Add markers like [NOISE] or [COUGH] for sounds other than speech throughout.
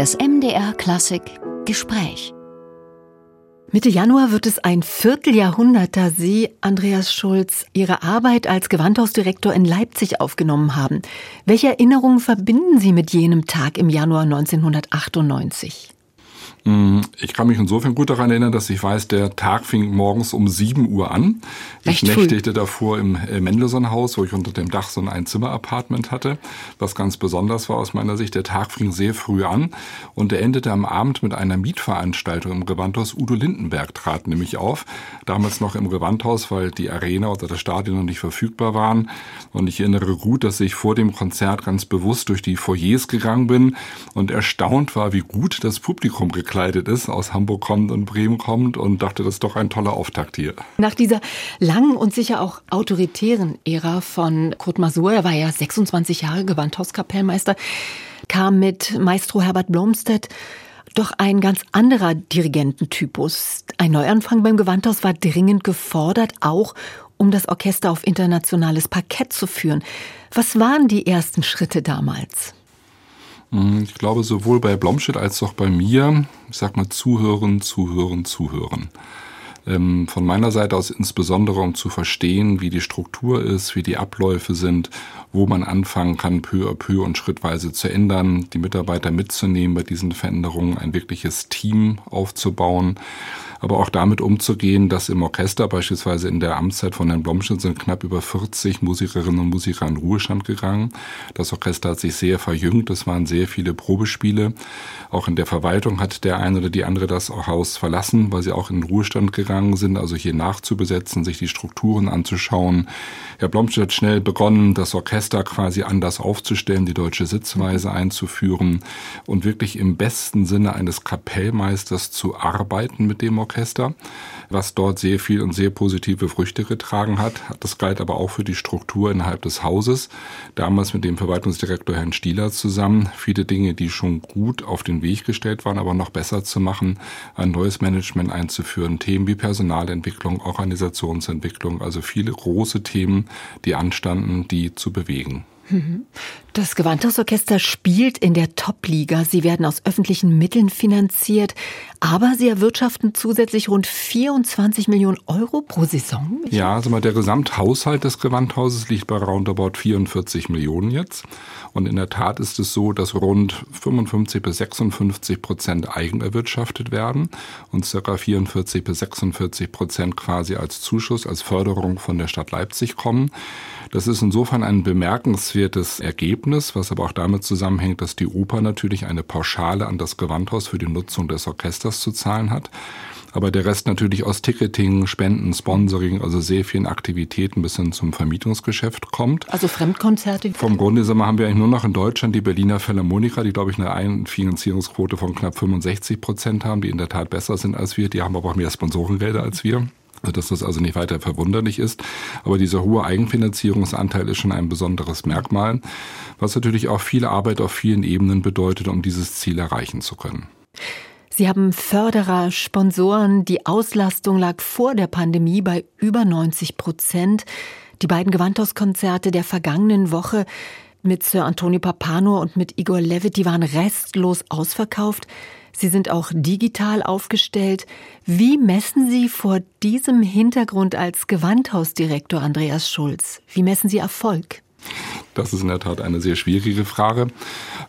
Das MDR Klassik Gespräch. Mitte Januar wird es ein Vierteljahrhundert, da Sie, Andreas Schulz, Ihre Arbeit als Gewandhausdirektor in Leipzig aufgenommen haben. Welche Erinnerungen verbinden Sie mit jenem Tag im Januar 1998? Mm, ich kann mich insofern gut daran erinnern, dass ich weiß, der Tag fing morgens um 7 Uhr an. Ich nächtigte davor im äh, Mendelssohn-Haus, wo ich unter dem Dach so ein Einzimmer-Apartment hatte. Was ganz besonders war aus meiner Sicht, der Tag fing sehr früh an und er endete am Abend mit einer Mietveranstaltung im Gewandhaus. Udo Lindenberg trat nämlich auf. Damals noch im Gewandhaus, weil die Arena oder das Stadion noch nicht verfügbar waren. Und ich erinnere gut, dass ich vor dem Konzert ganz bewusst durch die Foyers gegangen bin und erstaunt war, wie gut das Publikum gekleidet gekleidet ist, aus Hamburg kommt und Bremen kommt und dachte, das ist doch ein toller Auftakt hier. Nach dieser langen und sicher auch autoritären Ära von Kurt Masur, er war ja 26 Jahre Gewandhauskapellmeister, kam mit Maestro Herbert Blomstedt doch ein ganz anderer Dirigententypus. Ein Neuanfang beim Gewandhaus war dringend gefordert, auch um das Orchester auf internationales Parkett zu führen. Was waren die ersten Schritte damals? Hm, ich glaube, sowohl bei Blomstedt als auch bei mir, ich sag mal, zuhören, zuhören, zuhören. Ähm, von meiner Seite aus insbesondere, um zu verstehen, wie die Struktur ist, wie die Abläufe sind, wo man anfangen kann, peu à peu und schrittweise zu ändern, die Mitarbeiter mitzunehmen bei diesen Veränderungen, ein wirkliches Team aufzubauen aber auch damit umzugehen, dass im Orchester beispielsweise in der Amtszeit von Herrn Blomstedt sind knapp über 40 Musikerinnen und Musiker in Ruhestand gegangen. Das Orchester hat sich sehr verjüngt, es waren sehr viele Probespiele. Auch in der Verwaltung hat der eine oder die andere das Haus verlassen, weil sie auch in Ruhestand gegangen sind, also hier nachzubesetzen, sich die Strukturen anzuschauen. Herr Blomstedt hat schnell begonnen, das Orchester quasi anders aufzustellen, die deutsche Sitzweise einzuführen und wirklich im besten Sinne eines Kapellmeisters zu arbeiten mit dem Orchester Orchester, was dort sehr viel und sehr positive Früchte getragen hat. Das galt aber auch für die Struktur innerhalb des Hauses. Damals mit dem Verwaltungsdirektor Herrn Stieler zusammen. Viele Dinge, die schon gut auf den Weg gestellt waren, aber noch besser zu machen, ein neues Management einzuführen, Themen wie Personalentwicklung, Organisationsentwicklung, also viele große Themen, die anstanden, die zu bewegen. Das Gewandhausorchester spielt in der Top-Liga. Sie werden aus öffentlichen Mitteln finanziert, aber sie erwirtschaften zusätzlich rund 24 Millionen Euro pro Saison. Ja, also mal der Gesamthaushalt des Gewandhauses liegt bei roundabout 44 Millionen jetzt. Und in der Tat ist es so, dass rund 55 bis 56 Prozent eigen erwirtschaftet werden und circa 44 bis 46 Prozent quasi als Zuschuss, als Förderung von der Stadt Leipzig kommen. Das ist insofern ein bemerkenswertes Ergebnis, was aber auch damit zusammenhängt, dass die Oper natürlich eine Pauschale an das Gewandhaus für die Nutzung des Orchesters zu zahlen hat aber der Rest natürlich aus Ticketing, Spenden, Sponsoring, also sehr vielen Aktivitäten bis hin zum Vermietungsgeschäft kommt. Also Fremdkonzerte? Vom Grunde haben wir eigentlich nur noch in Deutschland die Berliner Philharmoniker, die glaube ich eine Einfinanzierungsquote von knapp 65 Prozent haben, die in der Tat besser sind als wir. Die haben aber auch mehr Sponsorengelder als wir dass das also nicht weiter verwunderlich ist. Aber dieser hohe Eigenfinanzierungsanteil ist schon ein besonderes Merkmal, was natürlich auch viel Arbeit auf vielen Ebenen bedeutet, um dieses Ziel erreichen zu können. Sie haben Förderer, Sponsoren. Die Auslastung lag vor der Pandemie bei über 90 Prozent. Die beiden Gewandhauskonzerte der vergangenen Woche mit Sir Antonio Papano und mit Igor Levitt, die waren restlos ausverkauft. Sie sind auch digital aufgestellt. Wie messen Sie vor diesem Hintergrund als Gewandhausdirektor Andreas Schulz? Wie messen Sie Erfolg? Das ist in der Tat eine sehr schwierige Frage.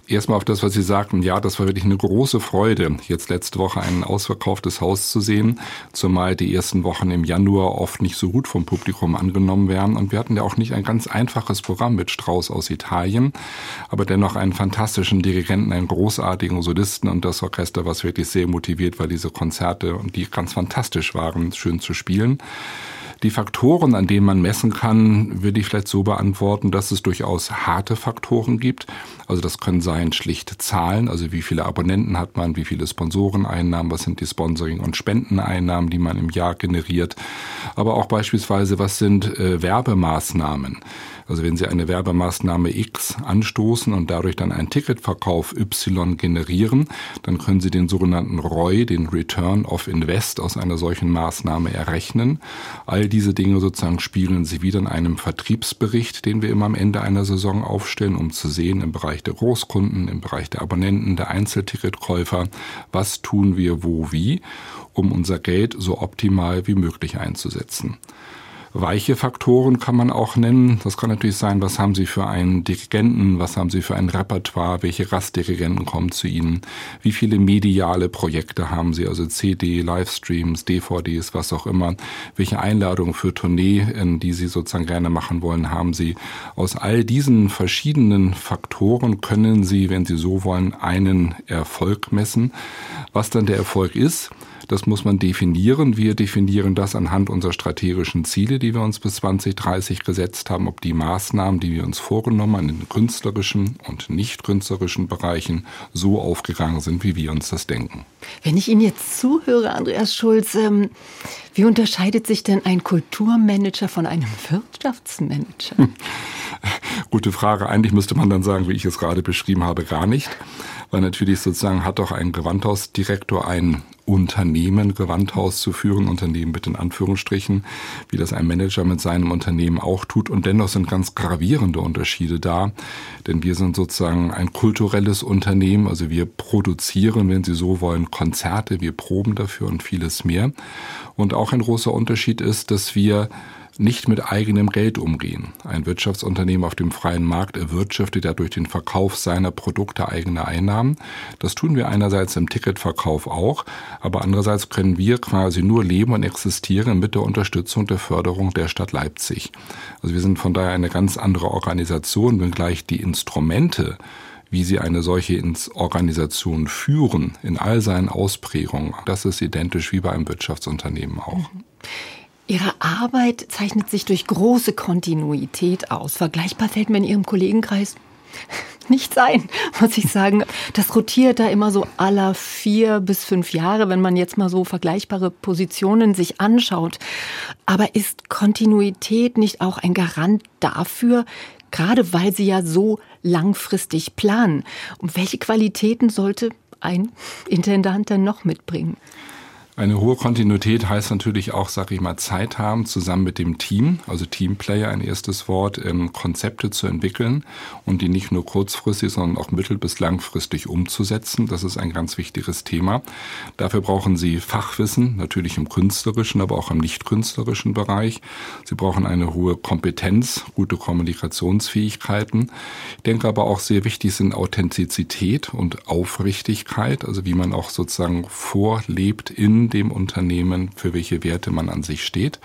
Erstmal auf das, was Sie sagten. Ja, das war wirklich eine große Freude, jetzt letzte Woche ein ausverkauftes Haus zu sehen, zumal die ersten Wochen im Januar oft nicht so gut vom Publikum angenommen werden. Und wir hatten ja auch nicht ein ganz einfaches Programm mit Strauß aus Italien, aber dennoch einen fantastischen Dirigenten, einen großartigen Solisten und das Orchester, was wirklich sehr motiviert war, diese Konzerte, die ganz fantastisch waren, schön zu spielen. Die Faktoren, an denen man messen kann, würde ich vielleicht so beantworten, dass es durchaus harte Faktoren gibt. Also das können sein schlichte Zahlen, also wie viele Abonnenten hat man, wie viele Sponsoreneinnahmen, was sind die Sponsoring- und Spendeneinnahmen, die man im Jahr generiert. Aber auch beispielsweise, was sind äh, Werbemaßnahmen. Also wenn Sie eine Werbemaßnahme X anstoßen und dadurch dann einen Ticketverkauf Y generieren, dann können Sie den sogenannten ROI, den Return of Invest aus einer solchen Maßnahme errechnen. All diese Dinge sozusagen spiegeln sie wieder in einem Vertriebsbericht, den wir immer am Ende einer Saison aufstellen, um zu sehen im Bereich der Großkunden, im Bereich der Abonnenten, der Einzelticketkäufer, was tun wir wo wie, um unser Geld so optimal wie möglich einzusetzen. Weiche Faktoren kann man auch nennen. Das kann natürlich sein, was haben Sie für einen Dirigenten, was haben Sie für ein Repertoire, welche Rastdirigenten kommen zu Ihnen, wie viele mediale Projekte haben Sie, also CD, Livestreams, DVDs, was auch immer, welche Einladungen für Tournee, die Sie sozusagen gerne machen wollen, haben Sie. Aus all diesen verschiedenen Faktoren können Sie, wenn Sie so wollen, einen Erfolg messen. Was dann der Erfolg ist, das muss man definieren. Wir definieren das anhand unserer strategischen Ziele, die wir uns bis 2030 gesetzt haben, ob die Maßnahmen, die wir uns vorgenommen haben, in künstlerischen und nicht künstlerischen Bereichen so aufgegangen sind, wie wir uns das denken. Wenn ich Ihnen jetzt zuhöre, Andreas Schulz, ähm, wie unterscheidet sich denn ein Kulturmanager von einem Wirtschaftsmanager? Gute Frage. Eigentlich müsste man dann sagen, wie ich es gerade beschrieben habe, gar nicht. Weil natürlich sozusagen hat auch ein Gewandhausdirektor ein Unternehmen, Gewandhaus zu führen, Unternehmen mit in Anführungsstrichen, wie das ein Manager mit seinem Unternehmen auch tut. Und dennoch sind ganz gravierende Unterschiede da, denn wir sind sozusagen ein kulturelles Unternehmen, also wir produzieren, wenn Sie so wollen, Konzerte, wir proben dafür und vieles mehr. Und auch ein großer Unterschied ist, dass wir nicht mit eigenem Geld umgehen. Ein Wirtschaftsunternehmen auf dem freien Markt erwirtschaftet ja durch den Verkauf seiner Produkte eigene Einnahmen. Das tun wir einerseits im Ticketverkauf auch, aber andererseits können wir quasi nur leben und existieren mit der Unterstützung der Förderung der Stadt Leipzig. Also wir sind von daher eine ganz andere Organisation, wenngleich die Instrumente, wie sie eine solche Organisation führen, in all seinen Ausprägungen, das ist identisch wie bei einem Wirtschaftsunternehmen auch. Mhm. Ihre Arbeit zeichnet sich durch große Kontinuität aus. Vergleichbar fällt mir in Ihrem Kollegenkreis [LAUGHS] nichts ein, muss ich sagen. Das rotiert da immer so aller vier bis fünf Jahre, wenn man jetzt mal so vergleichbare Positionen sich anschaut. Aber ist Kontinuität nicht auch ein Garant dafür, gerade weil Sie ja so langfristig planen? Und welche Qualitäten sollte ein Intendant denn noch mitbringen? Eine hohe Kontinuität heißt natürlich auch, sage ich mal, Zeit haben, zusammen mit dem Team, also Teamplayer ein erstes Wort, ähm, Konzepte zu entwickeln und die nicht nur kurzfristig, sondern auch mittel- bis langfristig umzusetzen. Das ist ein ganz wichtiges Thema. Dafür brauchen Sie Fachwissen, natürlich im künstlerischen, aber auch im nicht künstlerischen Bereich. Sie brauchen eine hohe Kompetenz, gute Kommunikationsfähigkeiten. Ich denke aber auch sehr wichtig sind Authentizität und Aufrichtigkeit, also wie man auch sozusagen vorlebt in dem Unternehmen, für welche Werte man an sich steht.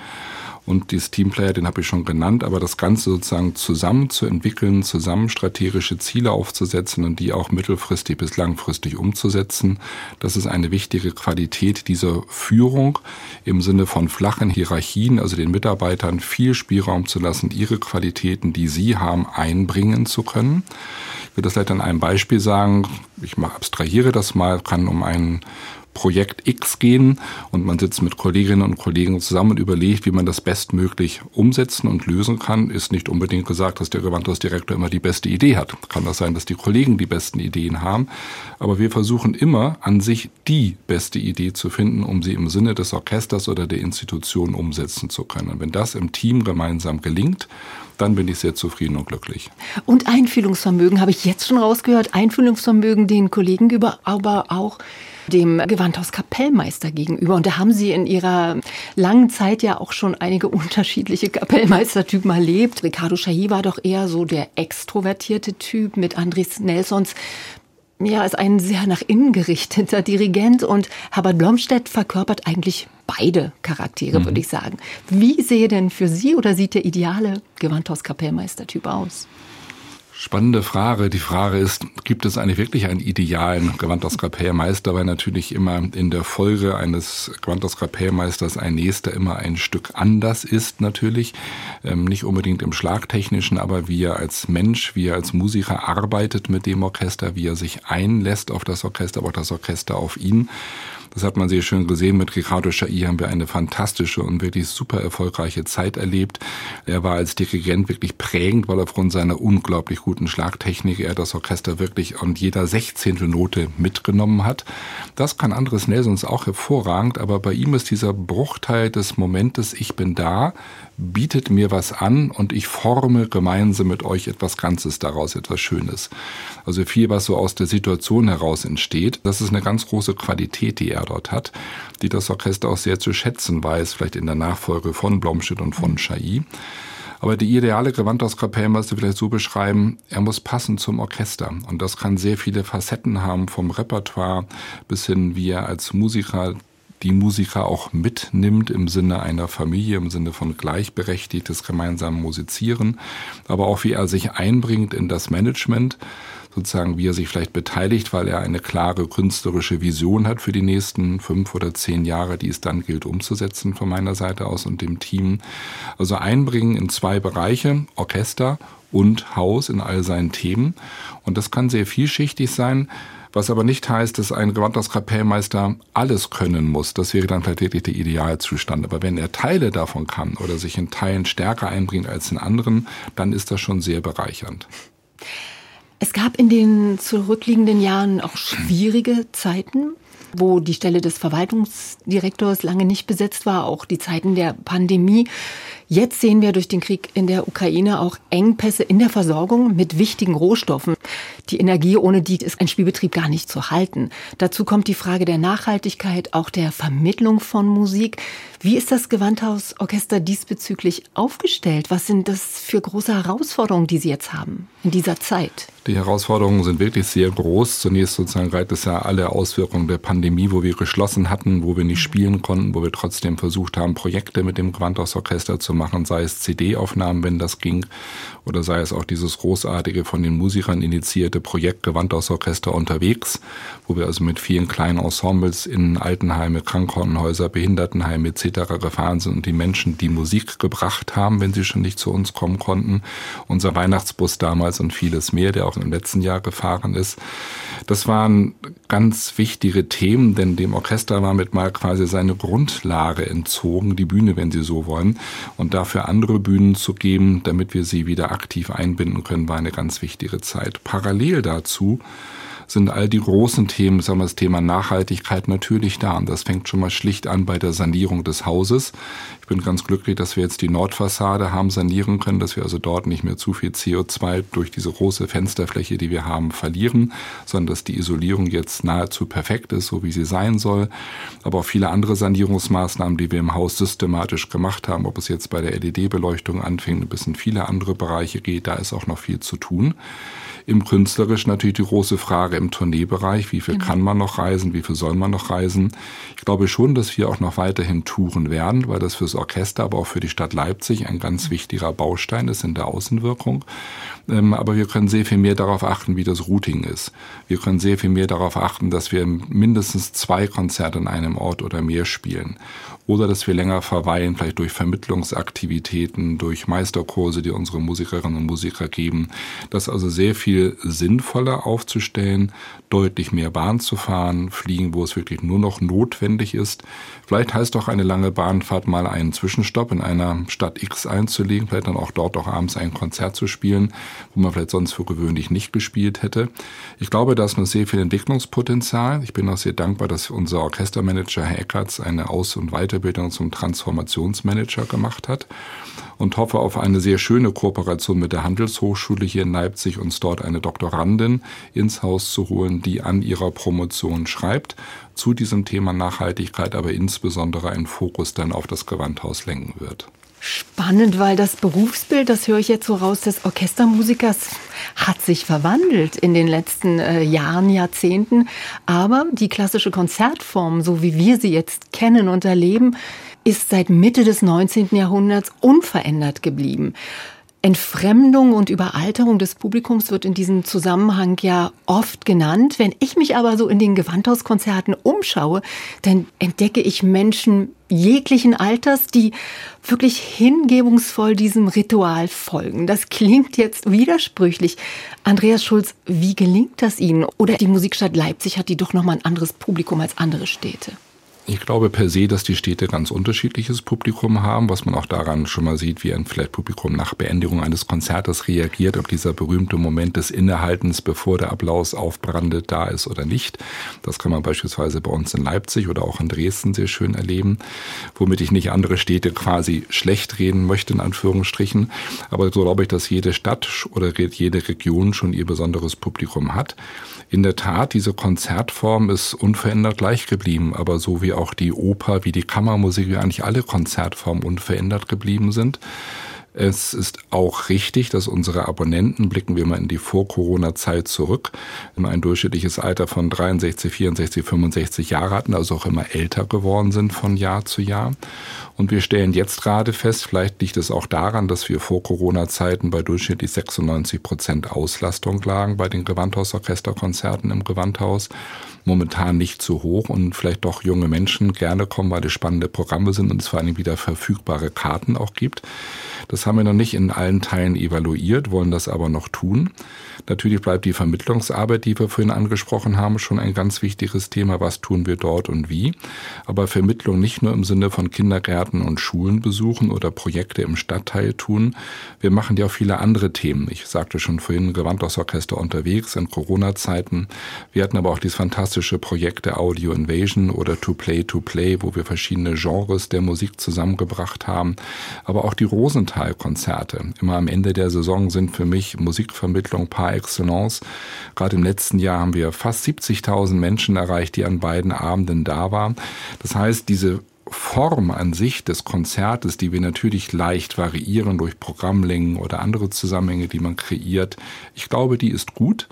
Und dieses Teamplayer, den habe ich schon genannt, aber das Ganze sozusagen zusammen zu entwickeln, zusammen strategische Ziele aufzusetzen und die auch mittelfristig bis langfristig umzusetzen, das ist eine wichtige Qualität dieser Führung im Sinne von flachen Hierarchien, also den Mitarbeitern viel Spielraum zu lassen, ihre Qualitäten, die sie haben, einbringen zu können. Ich will das vielleicht an einem Beispiel sagen. Ich abstrahiere das mal, kann um einen Projekt X gehen und man sitzt mit Kolleginnen und Kollegen zusammen und überlegt, wie man das bestmöglich umsetzen und lösen kann, ist nicht unbedingt gesagt, dass der Gewandhausdirektor immer die beste Idee hat. Kann das sein, dass die Kollegen die besten Ideen haben, aber wir versuchen immer an sich die beste Idee zu finden, um sie im Sinne des Orchesters oder der Institution umsetzen zu können. Und wenn das im Team gemeinsam gelingt, dann bin ich sehr zufrieden und glücklich. Und Einfühlungsvermögen habe ich jetzt schon rausgehört. Einfühlungsvermögen den Kollegen über, aber auch dem Gewandhauskapellmeister gegenüber. Und da haben Sie in Ihrer langen Zeit ja auch schon einige unterschiedliche Kapellmeistertypen erlebt. Ricardo Chahi war doch eher so der extrovertierte Typ mit Andres Nelsons ja, ist ein sehr nach innen gerichteter Dirigent und Herbert Blomstedt verkörpert eigentlich beide Charaktere, mhm. würde ich sagen. Wie sehe denn für Sie oder sieht der ideale Gewandhauskapellmeister-Typ aus? Spannende Frage. Die Frage ist, gibt es eigentlich wirklich einen idealen Gewandhauskapellmeister, weil natürlich immer in der Folge eines Gewandhauskapellmeisters ein nächster immer ein Stück anders ist natürlich. Ähm, nicht unbedingt im Schlagtechnischen, aber wie er als Mensch, wie er als Musiker arbeitet mit dem Orchester, wie er sich einlässt auf das Orchester, aber auch das Orchester auf ihn. Das hat man sehr schön gesehen. Mit Ricardo Chailly haben wir eine fantastische und wirklich super erfolgreiche Zeit erlebt. Er war als Dirigent wirklich prägend, weil aufgrund seiner unglaublich guten Schlagtechnik er das Orchester wirklich an jeder sechzehnte Note mitgenommen hat. Das kann Andres Nelsons auch hervorragend, aber bei ihm ist dieser Bruchteil des Momentes, ich bin da, bietet mir was an und ich forme gemeinsam mit euch etwas Ganzes daraus, etwas Schönes. Also viel, was so aus der Situation heraus entsteht. Das ist eine ganz große Qualität, die er dort hat, die das Orchester auch sehr zu schätzen weiß, vielleicht in der Nachfolge von Blomstedt und von Chailly. Aber die ideale Gewandhauskapelle musst du vielleicht so beschreiben, er muss passen zum Orchester. Und das kann sehr viele Facetten haben, vom Repertoire bis hin, wie er als Musiker die Musiker auch mitnimmt im Sinne einer Familie, im Sinne von gleichberechtigtes gemeinsamen Musizieren, aber auch wie er sich einbringt in das Management, sozusagen wie er sich vielleicht beteiligt, weil er eine klare künstlerische Vision hat für die nächsten fünf oder zehn Jahre, die es dann gilt umzusetzen von meiner Seite aus und dem Team. Also einbringen in zwei Bereiche, Orchester und Haus in all seinen Themen. Und das kann sehr vielschichtig sein. Was aber nicht heißt, dass ein Gewandhauskapellmeister alles können muss. Das wäre dann wirklich der Idealzustand. Aber wenn er Teile davon kann oder sich in Teilen stärker einbringt als in anderen, dann ist das schon sehr bereichernd. Es gab in den zurückliegenden Jahren auch schwierige Zeiten, wo die Stelle des Verwaltungsdirektors lange nicht besetzt war, auch die Zeiten der Pandemie. Jetzt sehen wir durch den Krieg in der Ukraine auch Engpässe in der Versorgung mit wichtigen Rohstoffen. Die Energie, ohne die ist ein Spielbetrieb gar nicht zu halten. Dazu kommt die Frage der Nachhaltigkeit, auch der Vermittlung von Musik. Wie ist das Gewandhausorchester diesbezüglich aufgestellt? Was sind das für große Herausforderungen, die Sie jetzt haben in dieser Zeit? Die Herausforderungen sind wirklich sehr groß. Zunächst sozusagen reiht es ja alle Auswirkungen der Pandemie, wo wir geschlossen hatten, wo wir nicht spielen konnten, wo wir trotzdem versucht haben, Projekte mit dem Gewandhausorchester zu machen, sei es CD-Aufnahmen, wenn das ging, oder sei es auch dieses großartige von den Musikern initiierte Projekt Gewandhausorchester unterwegs, wo wir also mit vielen kleinen Ensembles in Altenheime, Krankenhäuser, Behindertenheime etc. gefahren sind und die Menschen die Musik gebracht haben, wenn sie schon nicht zu uns kommen konnten. Unser Weihnachtsbus damals und vieles mehr, der auch im letzten Jahr gefahren ist. Das waren ganz wichtige Themen, denn dem Orchester war mit mal quasi seine Grundlage entzogen, die Bühne, wenn Sie so wollen. Und dafür andere Bühnen zu geben, damit wir sie wieder aktiv einbinden können, war eine ganz wichtige Zeit. Parallel dazu sind all die großen Themen, sagen wir das Thema Nachhaltigkeit natürlich da. Und das fängt schon mal schlicht an bei der Sanierung des Hauses. Ich bin ganz glücklich, dass wir jetzt die Nordfassade haben sanieren können, dass wir also dort nicht mehr zu viel CO2 durch diese große Fensterfläche, die wir haben, verlieren, sondern dass die Isolierung jetzt nahezu perfekt ist, so wie sie sein soll. Aber auch viele andere Sanierungsmaßnahmen, die wir im Haus systematisch gemacht haben, ob es jetzt bei der LED-Beleuchtung anfängt, bis in viele andere Bereiche geht, da ist auch noch viel zu tun. Im Künstlerischen natürlich die große Frage im Tourneebereich, wie viel genau. kann man noch reisen, wie viel soll man noch reisen. Ich glaube schon, dass wir auch noch weiterhin touren werden, weil das fürs Orchester, aber auch für die Stadt Leipzig ein ganz wichtiger Baustein ist in der Außenwirkung. Ähm, aber wir können sehr viel mehr darauf achten, wie das Routing ist. Wir können sehr viel mehr darauf achten, dass wir mindestens zwei Konzerte in einem Ort oder mehr spielen oder dass wir länger verweilen, vielleicht durch Vermittlungsaktivitäten, durch Meisterkurse, die unsere Musikerinnen und Musiker geben. Das also sehr viel sinnvoller aufzustellen, deutlich mehr Bahn zu fahren, fliegen, wo es wirklich nur noch notwendig ist. Vielleicht heißt auch eine lange Bahnfahrt mal einen Zwischenstopp in einer Stadt X einzulegen, vielleicht dann auch dort auch abends ein Konzert zu spielen, wo man vielleicht sonst für gewöhnlich nicht gespielt hätte. Ich glaube, da ist noch sehr viel Entwicklungspotenzial. Ich bin auch sehr dankbar, dass unser Orchestermanager Herr Eckertz eine Aus- und Weiterbildung zum Transformationsmanager gemacht hat und hoffe auf eine sehr schöne Kooperation mit der Handelshochschule hier in Leipzig, uns dort eine Doktorandin ins Haus zu holen, die an ihrer Promotion schreibt zu diesem Thema Nachhaltigkeit, aber insbesondere einen Fokus dann auf das Gewandhaus lenken wird. Spannend, weil das Berufsbild, das höre ich jetzt so raus, des Orchestermusikers hat sich verwandelt in den letzten äh, Jahren, Jahrzehnten. Aber die klassische Konzertform, so wie wir sie jetzt kennen und erleben, ist seit Mitte des 19. Jahrhunderts unverändert geblieben. Entfremdung und Überalterung des Publikums wird in diesem Zusammenhang ja oft genannt. Wenn ich mich aber so in den Gewandhauskonzerten umschaue, dann entdecke ich Menschen jeglichen Alters, die wirklich hingebungsvoll diesem Ritual folgen. Das klingt jetzt widersprüchlich. Andreas Schulz, wie gelingt das Ihnen? Oder die Musikstadt Leipzig hat die doch noch mal ein anderes Publikum als andere Städte? Ich glaube per se, dass die Städte ganz unterschiedliches Publikum haben, was man auch daran schon mal sieht, wie ein vielleicht Publikum nach Beendigung eines Konzertes reagiert, ob dieser berühmte Moment des Innehaltens, bevor der Applaus aufbrandet, da ist oder nicht. Das kann man beispielsweise bei uns in Leipzig oder auch in Dresden sehr schön erleben, womit ich nicht andere Städte quasi schlecht reden möchte, in Anführungsstrichen. Aber so glaube ich, dass jede Stadt oder jede Region schon ihr besonderes Publikum hat. In der Tat, diese Konzertform ist unverändert gleich geblieben, aber so wie auch die Oper, wie die Kammermusik, wie eigentlich alle Konzertformen unverändert geblieben sind. Es ist auch richtig, dass unsere Abonnenten, blicken wir mal in die Vor-Corona-Zeit zurück, immer ein durchschnittliches Alter von 63, 64, 65 Jahre hatten, also auch immer älter geworden sind von Jahr zu Jahr. Und wir stellen jetzt gerade fest, vielleicht liegt es auch daran, dass wir vor Corona-Zeiten bei durchschnittlich 96 Prozent Auslastung lagen bei den Gewandhausorchesterkonzerten im Gewandhaus. Momentan nicht so hoch und vielleicht doch junge Menschen gerne kommen, weil es spannende Programme sind und es vor allem wieder verfügbare Karten auch gibt. Das haben wir noch nicht in allen Teilen evaluiert, wollen das aber noch tun. Natürlich bleibt die Vermittlungsarbeit, die wir vorhin angesprochen haben, schon ein ganz wichtiges Thema. Was tun wir dort und wie? Aber Vermittlung nicht nur im Sinne von Kindergärten und Schulen besuchen oder Projekte im Stadtteil tun. Wir machen ja auch viele andere Themen. Ich sagte schon vorhin, Gewandhausorchester unterwegs in Corona-Zeiten. Wir hatten aber auch dieses fantastische Projekt der Audio Invasion oder To Play to Play, wo wir verschiedene Genres der Musik zusammengebracht haben. Aber auch die Rosenthal-Konzerte. Immer am Ende der Saison sind für mich Musikvermittlung par excellence. Gerade im letzten Jahr haben wir fast 70.000 Menschen erreicht, die an beiden Abenden da waren. Das heißt, diese Form an sich des Konzertes, die wir natürlich leicht variieren durch Programmlängen oder andere Zusammenhänge, die man kreiert, ich glaube, die ist gut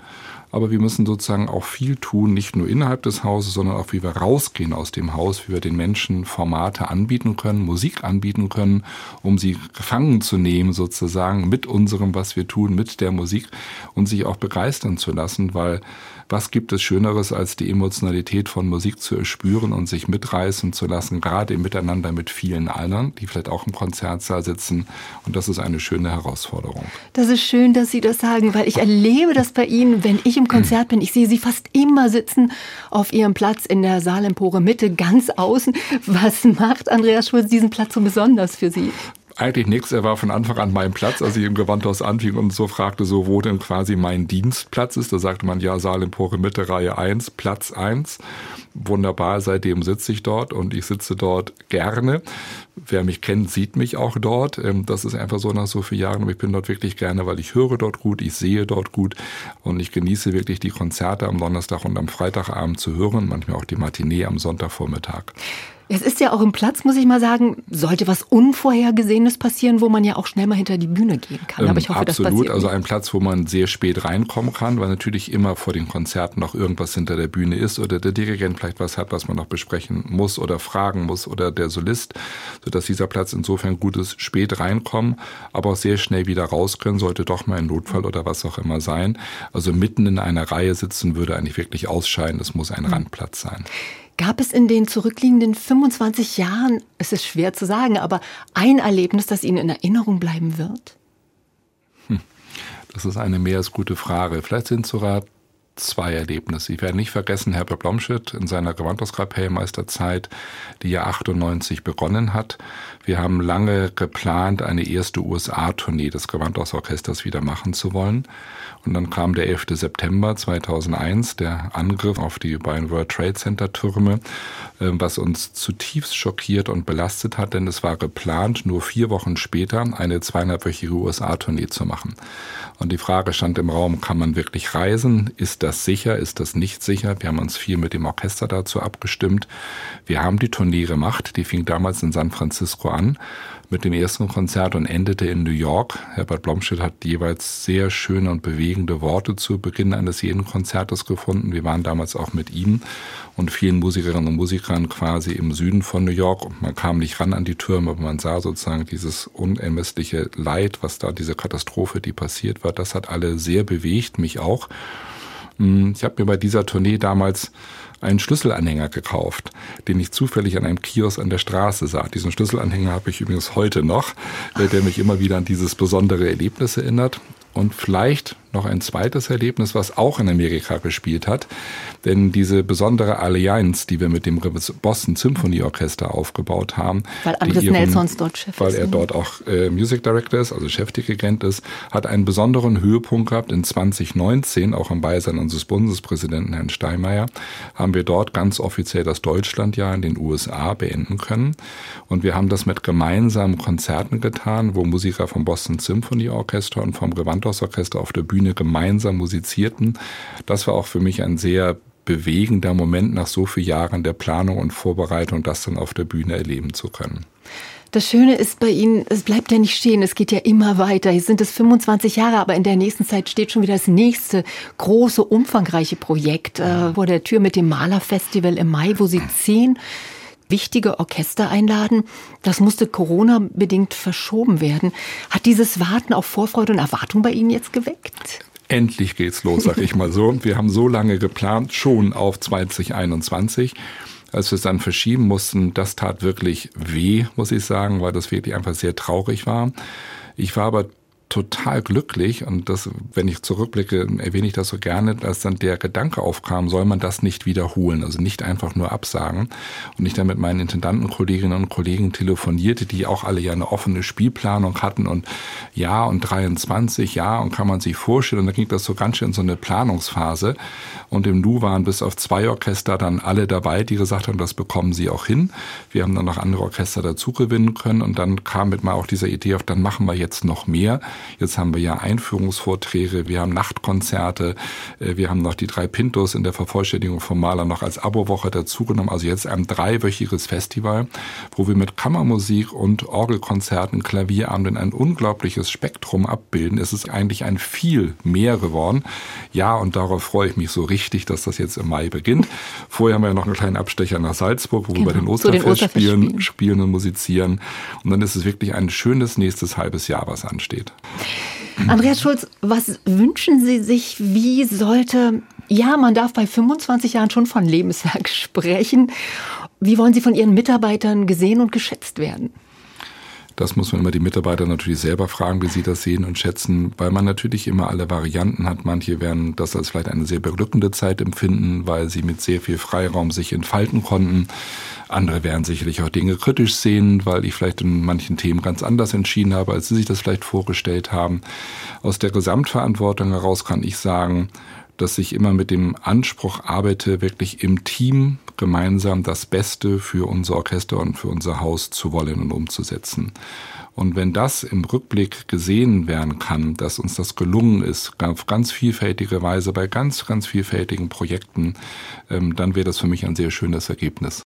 aber wir müssen sozusagen auch viel tun, nicht nur innerhalb des Hauses, sondern auch wie wir rausgehen aus dem Haus, wie wir den Menschen Formate anbieten können, Musik anbieten können, um sie gefangen zu nehmen sozusagen mit unserem, was wir tun, mit der Musik und sich auch begeistern zu lassen, weil was gibt es Schöneres, als die Emotionalität von Musik zu erspüren und sich mitreißen zu lassen, gerade im Miteinander mit vielen anderen, die vielleicht auch im Konzertsaal sitzen. Und das ist eine schöne Herausforderung. Das ist schön, dass Sie das sagen, weil ich erlebe das bei Ihnen, wenn ich im Konzert bin. Ich sehe Sie fast immer sitzen auf Ihrem Platz in der Saalempore Mitte, ganz außen. Was macht Andreas Schulz diesen Platz so besonders für Sie? Eigentlich nichts. Er war von Anfang an mein Platz, als ich im Gewandhaus anfing und so fragte, so wo denn quasi mein Dienstplatz ist. Da sagte man, ja, Saal Empore Mitte, Reihe 1, Platz 1. Wunderbar, seitdem sitze ich dort und ich sitze dort gerne. Wer mich kennt, sieht mich auch dort. Ähm, das ist einfach so nach so vielen Jahren. Ich bin dort wirklich gerne, weil ich höre dort gut, ich sehe dort gut und ich genieße wirklich die Konzerte am Donnerstag und am Freitagabend zu hören, manchmal auch die Matinee am Sonntagvormittag. Es ist ja auch im Platz, muss ich mal sagen, sollte was Unvorhergesehenes passieren, wo man ja auch schnell mal hinter die Bühne gehen kann. Aber ich hoffe, absolut, das passiert also ein Platz, wo man sehr spät reinkommen kann, weil natürlich immer vor den Konzerten noch irgendwas hinter der Bühne ist oder der Dirigent vielleicht was hat, was man noch besprechen muss oder fragen muss oder der Solist, sodass dieser Platz insofern gut ist, spät reinkommen, aber auch sehr schnell wieder raus können, sollte doch mal ein Notfall oder was auch immer sein. Also mitten in einer Reihe sitzen würde eigentlich wirklich ausscheiden, es muss ein hm. Randplatz sein. Gab es in den zurückliegenden 25 Jahren, es ist schwer zu sagen, aber ein Erlebnis, das Ihnen in Erinnerung bleiben wird? Hm. Das ist eine mehr als gute Frage. Vielleicht sind sogar zwei Erlebnisse. Ich werde nicht vergessen, Herbert Blomschmidt in seiner Gewandhauskapellmeisterzeit, die ja 98 begonnen hat. Wir haben lange geplant, eine erste USA-Tournee des Gewandhausorchesters wieder machen zu wollen. Und dann kam der 11. September 2001, der Angriff auf die beiden World Trade Center Türme, äh, was uns zutiefst schockiert und belastet hat, denn es war geplant, nur vier Wochen später eine zweieinhalbwöchige USA-Tournee zu machen. Und die Frage stand im Raum, kann man wirklich reisen? Ist das sicher? Ist das nicht sicher? Wir haben uns viel mit dem Orchester dazu abgestimmt. Wir haben die Tournee gemacht, die fing damals in San Francisco an mit dem ersten Konzert und endete in New York. Herbert Blomstedt hat jeweils sehr schöne und bewegende Worte zu Beginn eines jeden Konzertes gefunden. Wir waren damals auch mit ihm und vielen Musikerinnen und Musikern quasi im Süden von New York. Und man kam nicht ran an die Türme, aber man sah sozusagen dieses unermessliche Leid, was da, diese Katastrophe, die passiert war. Das hat alle sehr bewegt, mich auch. Hm, ich habe mir bei dieser Tournee damals einen Schlüsselanhänger gekauft, den ich zufällig an einem Kiosk an der Straße sah. Diesen Schlüsselanhänger habe ich übrigens heute noch, äh, der mich immer wieder an dieses besondere Erlebnis erinnert. Und vielleicht noch ein zweites Erlebnis, was auch in Amerika gespielt hat. Denn diese besondere Allianz, die wir mit dem Boston Symphony Orchester aufgebaut haben. Weil Andres ihren, Nelsons dort Chef Weil er ne? dort auch äh, Music Director ist, also Chefdirigent ist, hat einen besonderen Höhepunkt gehabt in 2019, auch im Beisein unseres Bundespräsidenten Herrn Steinmeier, haben wir dort ganz offiziell das Deutschlandjahr in den USA beenden können. Und wir haben das mit gemeinsamen Konzerten getan, wo Musiker vom Boston Symphony Orchester und vom Revantos Orchester auf der Bühne gemeinsam musizierten. Das war auch für mich ein sehr bewegender Moment nach so vielen Jahren der Planung und Vorbereitung, das dann auf der Bühne erleben zu können. Das Schöne ist bei Ihnen, es bleibt ja nicht stehen, es geht ja immer weiter. Jetzt sind es 25 Jahre, aber in der nächsten Zeit steht schon wieder das nächste große, umfangreiche Projekt äh, vor der Tür mit dem Malerfestival im Mai, wo Sie zehn wichtige Orchester einladen. Das musste Corona-bedingt verschoben werden. Hat dieses Warten auf Vorfreude und Erwartung bei Ihnen jetzt geweckt? Endlich geht's los, sag ich mal so. [LAUGHS] Wir haben so lange geplant, schon auf 2021. Als wir es dann verschieben mussten, das tat wirklich weh, muss ich sagen, weil das wirklich einfach sehr traurig war. Ich war aber total glücklich und das, wenn ich zurückblicke, erwähne ich das so gerne, dass dann der Gedanke aufkam, soll man das nicht wiederholen, also nicht einfach nur absagen. Und ich dann mit meinen Intendantenkolleginnen und Kollegen telefonierte, die auch alle ja eine offene Spielplanung hatten und ja und 23, ja und kann man sich vorstellen. Und da ging das so ganz schön in so eine Planungsphase. Und im Nu waren bis auf zwei Orchester dann alle dabei, die gesagt haben, das bekommen sie auch hin. Wir haben dann noch andere Orchester dazu gewinnen können und dann kam mit mal auch diese Idee auf, dann machen wir jetzt noch mehr. Jetzt haben wir ja Einführungsvorträge, wir haben Nachtkonzerte, äh, wir haben noch die drei Pintos in der Vervollständigung vom Maler noch als Abowoche dazugenommen. Also jetzt ein dreiwöchiges Festival, wo wir mit Kammermusik und Orgelkonzerten, Klavierabenden ein unglaubliches Spektrum abbilden. Es ist eigentlich ein viel mehr geworden. Ja, und darauf freue ich mich so richtig, dass das jetzt im Mai beginnt. Vorher haben wir ja noch einen kleinen Abstecher nach Salzburg, wo genau, wir bei den Osterfest spielen, spielen und musizieren. Und dann ist es wirklich ein schönes nächstes halbes Jahr, was ansteht. Andreas Schulz, was wünschen Sie sich? Wie sollte, ja, man darf bei 25 Jahren schon von Lebenswerk [LAUGHS] sprechen. Wie wollen Sie von Ihren Mitarbeitern gesehen und geschätzt werden? Das muss man immer die Mitarbeiter natürlich selber fragen, wie sie das sehen und schätzen, weil man natürlich immer alle Varianten hat. Manche werden das als vielleicht eine sehr berückende Zeit empfinden, weil sie mit sehr viel Freiraum sich entfalten konnten. Andere werden sicherlich auch Dinge kritisch sehen, weil ich vielleicht in manchen Themen ganz anders entschieden habe, als sie sich das vielleicht vorgestellt haben. Aus der Gesamtverantwortung heraus kann ich sagen, dass ich immer mit dem Anspruch arbeite, wirklich im Team gemeinsam das Beste für unser Orchester und für unser Haus zu wollen und umzusetzen. Und wenn das im Rückblick gesehen werden kann, dass uns das gelungen ist, auf ganz vielfältige Weise bei ganz, ganz vielfältigen Projekten, ähm, dann wäre das für mich ein sehr schönes Ergebnis.